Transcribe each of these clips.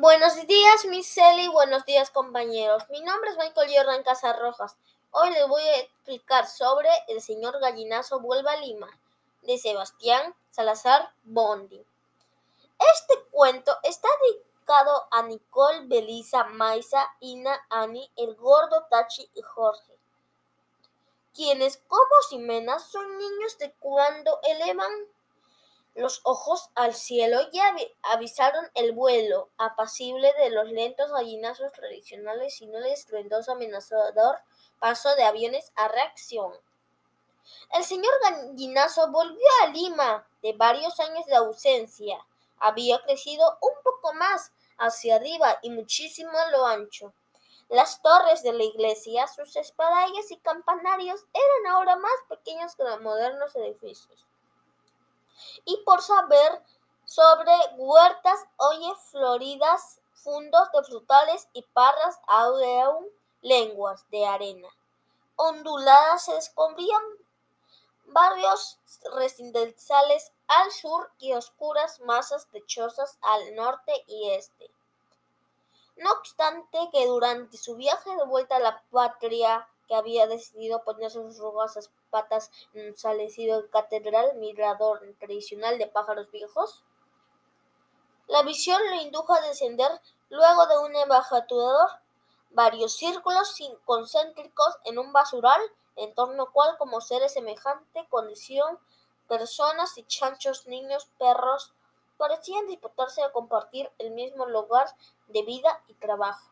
Buenos días, Miss Ellie. Buenos días, compañeros. Mi nombre es Michael Jordan Casarrojas. Hoy les voy a explicar sobre El señor gallinazo vuelve a Lima, de Sebastián Salazar Bondi. Este cuento está dedicado a Nicole, Belisa, Maisa, Ina, Ani, El Gordo, Tachi y Jorge, quienes como Ximena son niños de cuando elevan los ojos al cielo y avisaron el vuelo apacible de los lentos gallinazos tradicionales y no el estruendoso amenazador paso de aviones a reacción. El señor gallinazo volvió a Lima de varios años de ausencia. Había crecido un poco más hacia arriba y muchísimo a lo ancho. Las torres de la iglesia, sus espadañas y campanarios eran ahora más pequeños que los modernos edificios y por saber sobre huertas, oye floridas, fundos de frutales y parras aún lenguas de arena. Onduladas se descubrían barrios residenciales al sur y oscuras masas techosas al norte y este. No obstante que durante su viaje de vuelta a la patria que había decidido poner sus rugosas patas en un salecido catedral mirador tradicional de pájaros viejos? La visión lo indujo a descender luego de un embajador varios círculos concéntricos en un basural, en torno al cual, como seres semejante condición, personas y chanchos, niños, perros, parecían disputarse a compartir el mismo lugar de vida y trabajo.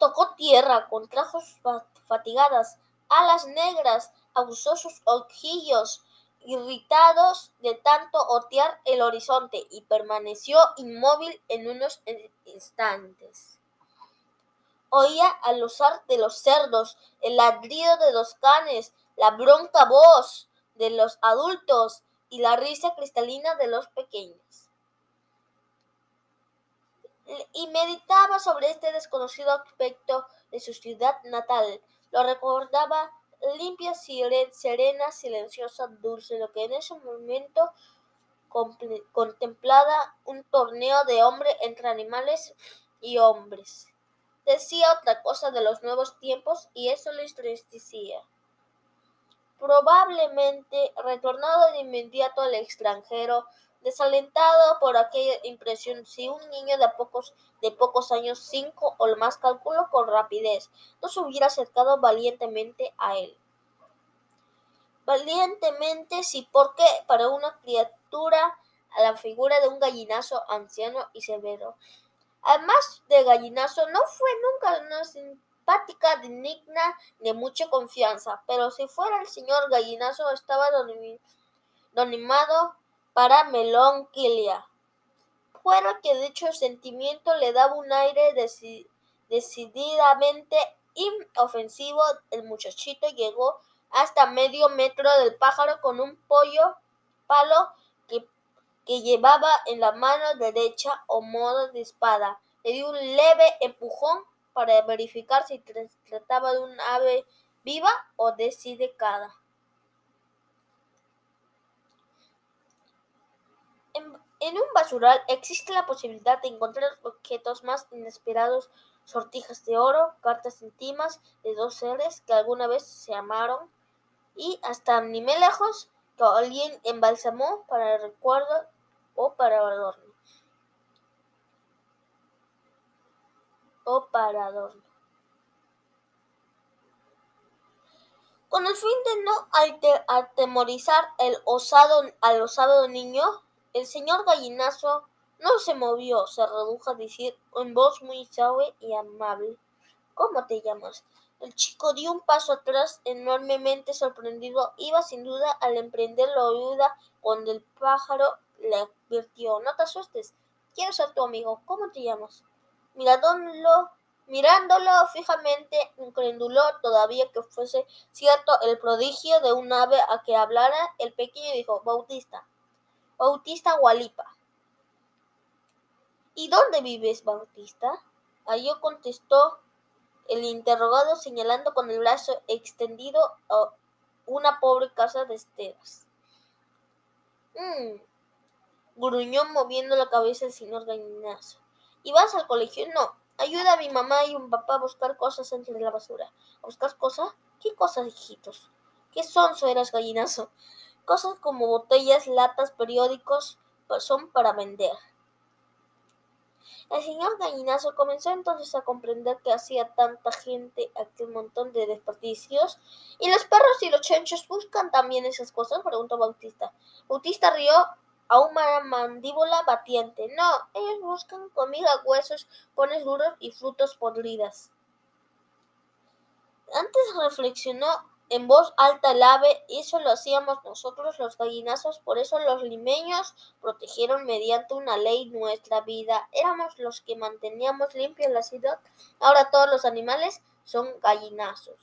Tocó tierra, contrajo sus fatigadas alas negras, abusó sus ojillos irritados de tanto otear el horizonte y permaneció inmóvil en unos instantes. Oía al usar de los cerdos, el ladrido de los canes, la bronca voz de los adultos y la risa cristalina de los pequeños y meditaba sobre este desconocido aspecto de su ciudad natal. Lo recordaba limpia, serena, silenciosa, dulce, lo que en ese momento contemplaba un torneo de hombre entre animales y hombres. Decía otra cosa de los nuevos tiempos y eso le estremecía. Probablemente, retornado de inmediato al extranjero, Desalentado por aquella impresión, si un niño de pocos, de pocos años, cinco o más, calculó con rapidez, no se hubiera acercado valientemente a él. Valientemente, sí, porque para una criatura a la figura de un gallinazo anciano y severo. Además de gallinazo, no fue nunca una simpática, digna, de mucha confianza, pero si fuera el señor gallinazo estaba donimado para Melonquilia. Fuera que dicho sentimiento le daba un aire decididamente inofensivo, el muchachito llegó hasta medio metro del pájaro con un pollo palo que, que llevaba en la mano derecha o modo de espada. Le dio un leve empujón para verificar si trataba de un ave viva o desidecada. En un basural existe la posibilidad de encontrar objetos más inesperados, sortijas de oro, cartas íntimas de dos seres que alguna vez se amaron y hasta ni me lejos que alguien embalsamó para recuerdo o para adorno. O para adorno. Con el fin de no atemorizar el osado, al osado niño, el señor Gallinazo no se movió, se redujo a decir en voz muy suave y amable: ¿Cómo te llamas? El chico dio un paso atrás, enormemente sorprendido. Iba sin duda al emprender la huida cuando el pájaro le advirtió: No te asustes, quiero ser tu amigo. ¿Cómo te llamas? Mirándolo, mirándolo fijamente, incrédulo todavía que fuese cierto el prodigio de un ave a que hablara, el pequeño dijo: Bautista. Bautista Gualipa. ¿Y dónde vives, Bautista? Allí contestó el interrogado señalando con el brazo extendido a una pobre casa de esteras. Mm, gruñó moviendo la cabeza el señor gallinazo. ¿Y vas al colegio? No. Ayuda a mi mamá y un papá a buscar cosas entre la basura. ¿A buscar cosas? ¿Qué cosas, hijitos? ¿Qué son, eras gallinazo? Cosas como botellas, latas, periódicos, pues son para vender. El señor Gallinazo comenzó entonces a comprender que hacía tanta gente aquel montón de desperdicios. ¿Y los perros y los chanchos buscan también esas cosas? preguntó Bautista. Bautista rió a una mandíbula batiente. No, ellos buscan comida, huesos, pones duros y frutos podridas. Antes reflexionó en voz alta el ave, eso lo hacíamos nosotros los gallinazos, por eso los limeños protegieron mediante una ley nuestra vida. Éramos los que manteníamos limpia la ciudad. Ahora todos los animales son gallinazos.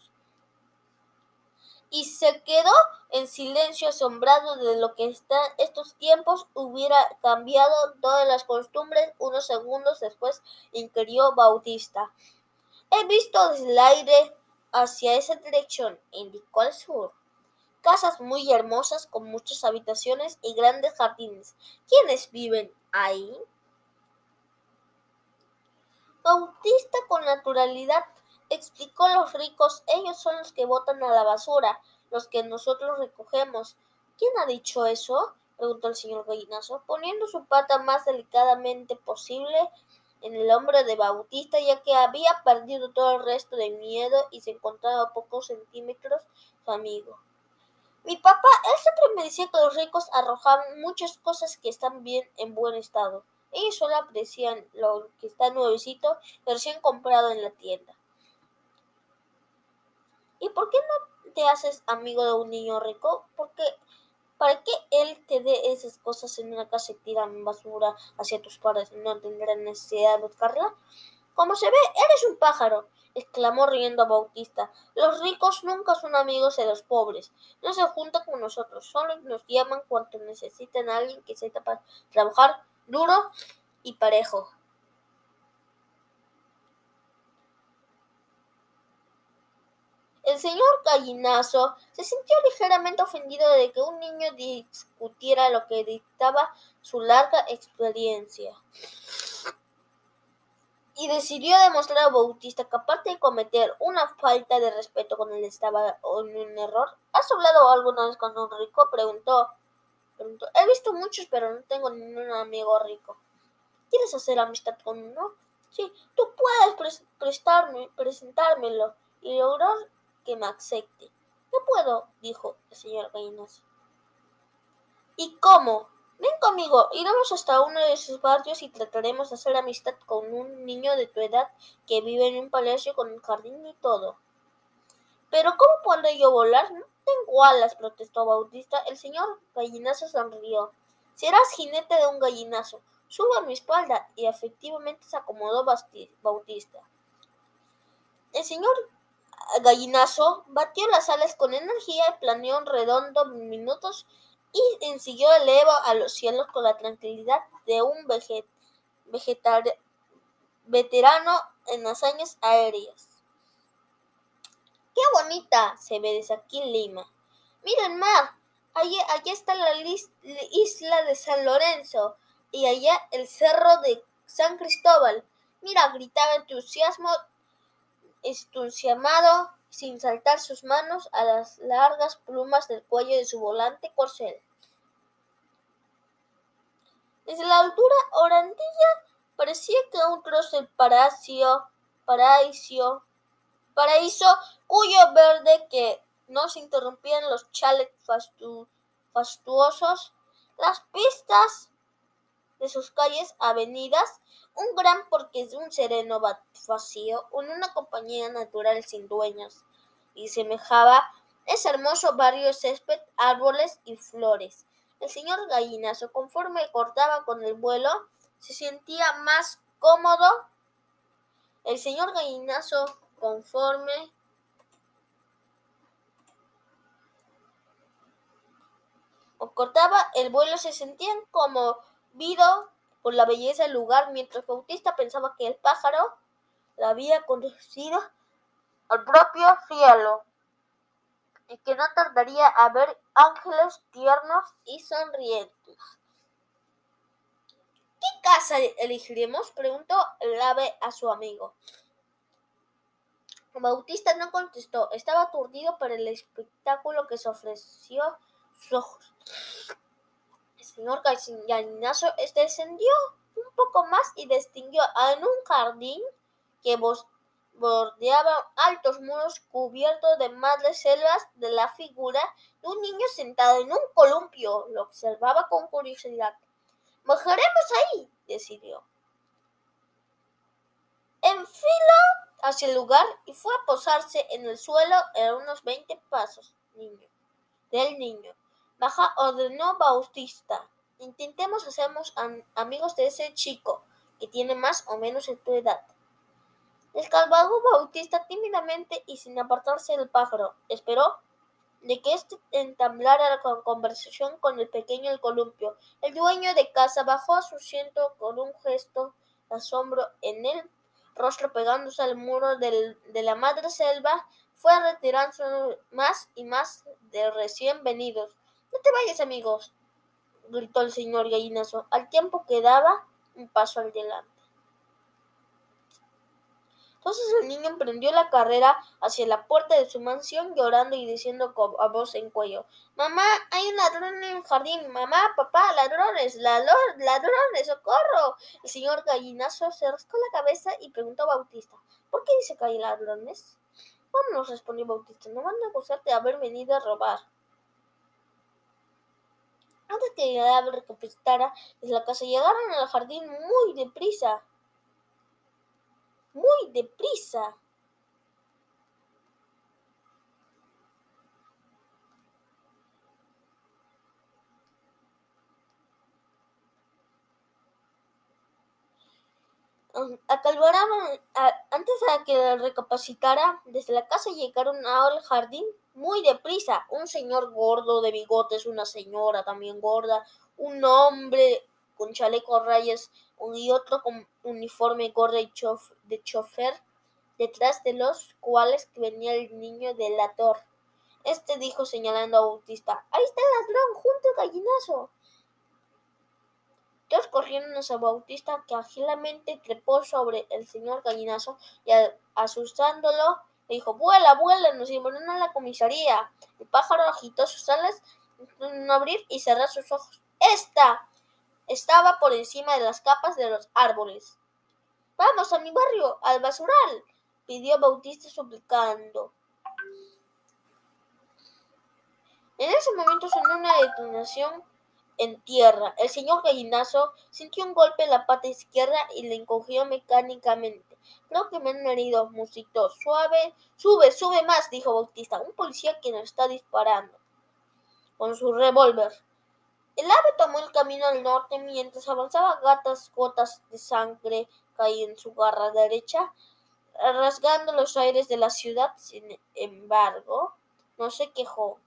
Y se quedó en silencio asombrado de lo que en estos tiempos hubiera cambiado todas las costumbres. Unos segundos después inquirió Bautista. He visto el aire hacia esa dirección, indicó al sur. Casas muy hermosas con muchas habitaciones y grandes jardines. ¿Quiénes viven ahí? Bautista con naturalidad explicó los ricos, ellos son los que botan a la basura, los que nosotros recogemos. ¿Quién ha dicho eso? preguntó el señor Gallinazo, poniendo su pata más delicadamente posible en el hombro de Bautista, ya que había perdido todo el resto de miedo y se encontraba a pocos centímetros su amigo. Mi papá, él siempre me decía que los ricos arrojaban muchas cosas que están bien en buen estado. Ellos solo aprecian lo que está nuevecito y recién comprado en la tienda. ¿Y por qué no te haces amigo de un niño rico? Porque ¿Para qué él te dé esas cosas en una casa y tira basura hacia tus padres no tendrá necesidad de buscarla? Como se ve, eres un pájaro, exclamó riendo a Bautista. Los ricos nunca son amigos de los pobres. No se juntan con nosotros, solo nos llaman cuando necesitan a alguien que sepa trabajar duro y parejo. El señor Gallinazo se sintió ligeramente ofendido de que un niño discutiera lo que dictaba su larga experiencia. Y decidió demostrar a Bautista aparte de cometer una falta de respeto con él estaba en un error. ¿Has hablado alguna vez con un rico? Preguntó. Preguntó. He visto muchos, pero no tengo ningún amigo rico. ¿Quieres hacer amistad con uno? Sí, tú puedes prestarme, presentármelo y lograr que me acepte. No puedo, dijo el señor Gallinazo. ¿Y cómo? Ven conmigo, iremos hasta uno de esos barrios y trataremos de hacer amistad con un niño de tu edad que vive en un palacio con un jardín y todo. Pero ¿cómo podré yo volar? No tengo alas, protestó Bautista. El señor Gallinazo sonrió. Serás jinete de un gallinazo. Suba a mi espalda. Y efectivamente se acomodó Bautista. El señor Gallinazo batió las alas con energía y planeó un redondo minutos y ensiguió el Evo a los cielos con la tranquilidad de un veterano en hazañas aéreas. ¡Qué bonita se ve desde aquí Lima! ¡Miren, mar! Allí, allá está la isla de San Lorenzo y allá el cerro de San Cristóbal. Mira, gritaba entusiasmo llamado sin saltar sus manos a las largas plumas del cuello de su volante corcel. Desde la altura orandilla parecía que un trozo del paraíso, paraíso, paraíso cuyo verde que no se interrumpían los chalets fastuosos, las pistas de sus calles, avenidas, un gran porque es un sereno vacío, en una compañía natural sin dueños, y semejaba ese hermoso barrio césped, árboles y flores. El señor Gallinazo, conforme cortaba con el vuelo, se sentía más cómodo. El señor Gallinazo, conforme cortaba el vuelo, se sentían como vido por la belleza del lugar, mientras Bautista pensaba que el pájaro la había conducido al propio cielo y que no tardaría a ver ángeles tiernos y sonrientes. casa elegiremos? preguntó el ave a su amigo. Bautista no contestó, estaba aturdido por el espectáculo que se ofreció sus ojos. Señor gallinazo descendió un poco más y distinguió en un jardín que bordeaba altos muros cubiertos de madres selvas de la figura de un niño sentado en un columpio. Lo observaba con curiosidad. Mojaremos ahí, decidió. Enfiló hacia el lugar y fue a posarse en el suelo a unos veinte pasos niño, del niño. Baja ordenó Bautista. Intentemos hacernos amigos de ese chico que tiene más o menos en tu edad. Escalvado Bautista tímidamente y sin apartarse del pájaro. Esperó de que éste entablara la conversación con el pequeño el columpio. El dueño de casa bajó a su asiento con un gesto de asombro en el rostro pegándose al muro de la madre selva, fue retirándose más y más de recién venidos. No te vayas, amigos, gritó el señor gallinazo, al tiempo que daba un paso adelante. Entonces el niño emprendió la carrera hacia la puerta de su mansión, llorando y diciendo a voz en cuello, Mamá, hay un ladrón en el jardín. Mamá, papá, ladrones, ladrones, socorro. El señor gallinazo se rascó la cabeza y preguntó a Bautista, ¿por qué dice que hay ladrones? Vámonos, respondió Bautista, no van a acusarte de haber venido a robar. Antes que el ave recapitara desde la casa, llegaron al jardín muy deprisa muy deprisa. antes de que recapacitara, desde la casa llegaron al jardín muy deprisa. Un señor gordo de bigotes, una señora también gorda, un hombre con chaleco rayas y otro con uniforme gordo de chofer, detrás de los cuales venía el niño delator. Este dijo señalando a Bautista, ahí está el ladrón, junto al gallinazo. Todos corrieron hacia Bautista, que ágilmente trepó sobre el señor gallinazo y asustándolo, le dijo, vuela, vuela, nos llevarán a la comisaría. El pájaro agitó sus alas, no abrir y cerrar sus ojos. ¡Esta! Estaba por encima de las capas de los árboles. Vamos a mi barrio, al basural, pidió Bautista suplicando. En ese momento sonó una detonación en tierra. El señor gallinazo sintió un golpe en la pata izquierda y le encogió mecánicamente. Creo que me han herido, musitó. Suave, sube, sube más, dijo Bautista. Un policía que nos está disparando con su revólver. El ave tomó el camino al norte mientras avanzaba gatas gotas de sangre caían en su garra derecha, rasgando los aires de la ciudad. Sin embargo, no se quejó.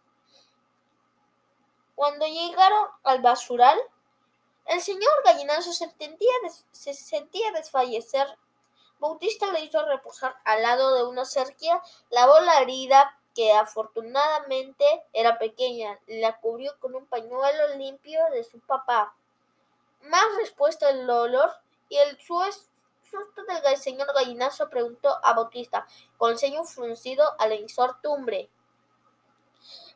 Cuando llegaron al basural, el señor gallinazo se, se sentía desfallecer. Bautista le hizo reposar al lado de una cerquía, lavó la herida que afortunadamente era pequeña, la cubrió con un pañuelo limpio de su papá. Más respuesta el olor y el susto del señor gallinazo preguntó a Bautista, con el ceño fruncido a la incertidumbre.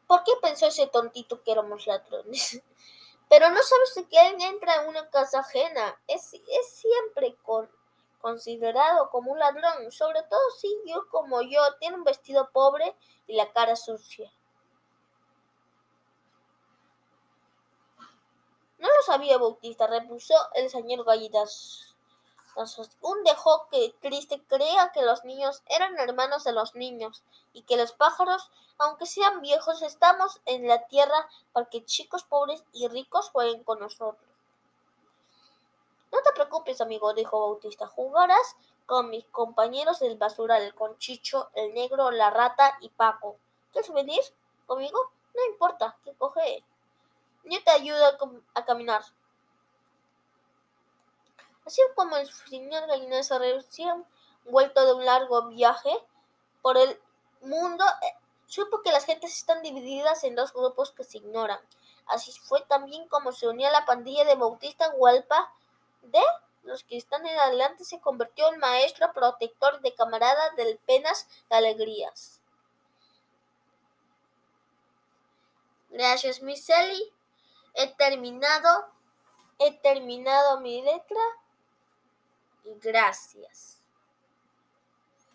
¿Por qué pensó ese tontito que éramos ladrones? Pero no sabes que alguien entra en una casa ajena. Es, es siempre con considerado como un ladrón, sobre todo si yo como yo tiene un vestido pobre y la cara sucia. No lo sabía Bautista, repuso el señor Gallitas. Un dejó que triste crea que los niños eran hermanos de los niños y que los pájaros, aunque sean viejos, estamos en la tierra para que chicos pobres y ricos jueguen con nosotros. No te preocupes, amigo, dijo Bautista. Jugarás con mis compañeros del basural, con Chicho, el negro, la rata y Paco. ¿Quieres venir conmigo? No importa, que coge. Yo te ayudo a caminar. Así como el señor Gallinazo recién vuelto de un largo viaje por el mundo, eh, supo que las gentes están divididas en dos grupos que se ignoran. Así fue también como se unía la pandilla de Bautista Hualpa de los que están en adelante se convirtió en maestro protector de camarada de penas y alegrías. Gracias, Miss Ellie. He terminado, he terminado mi letra. Gracias.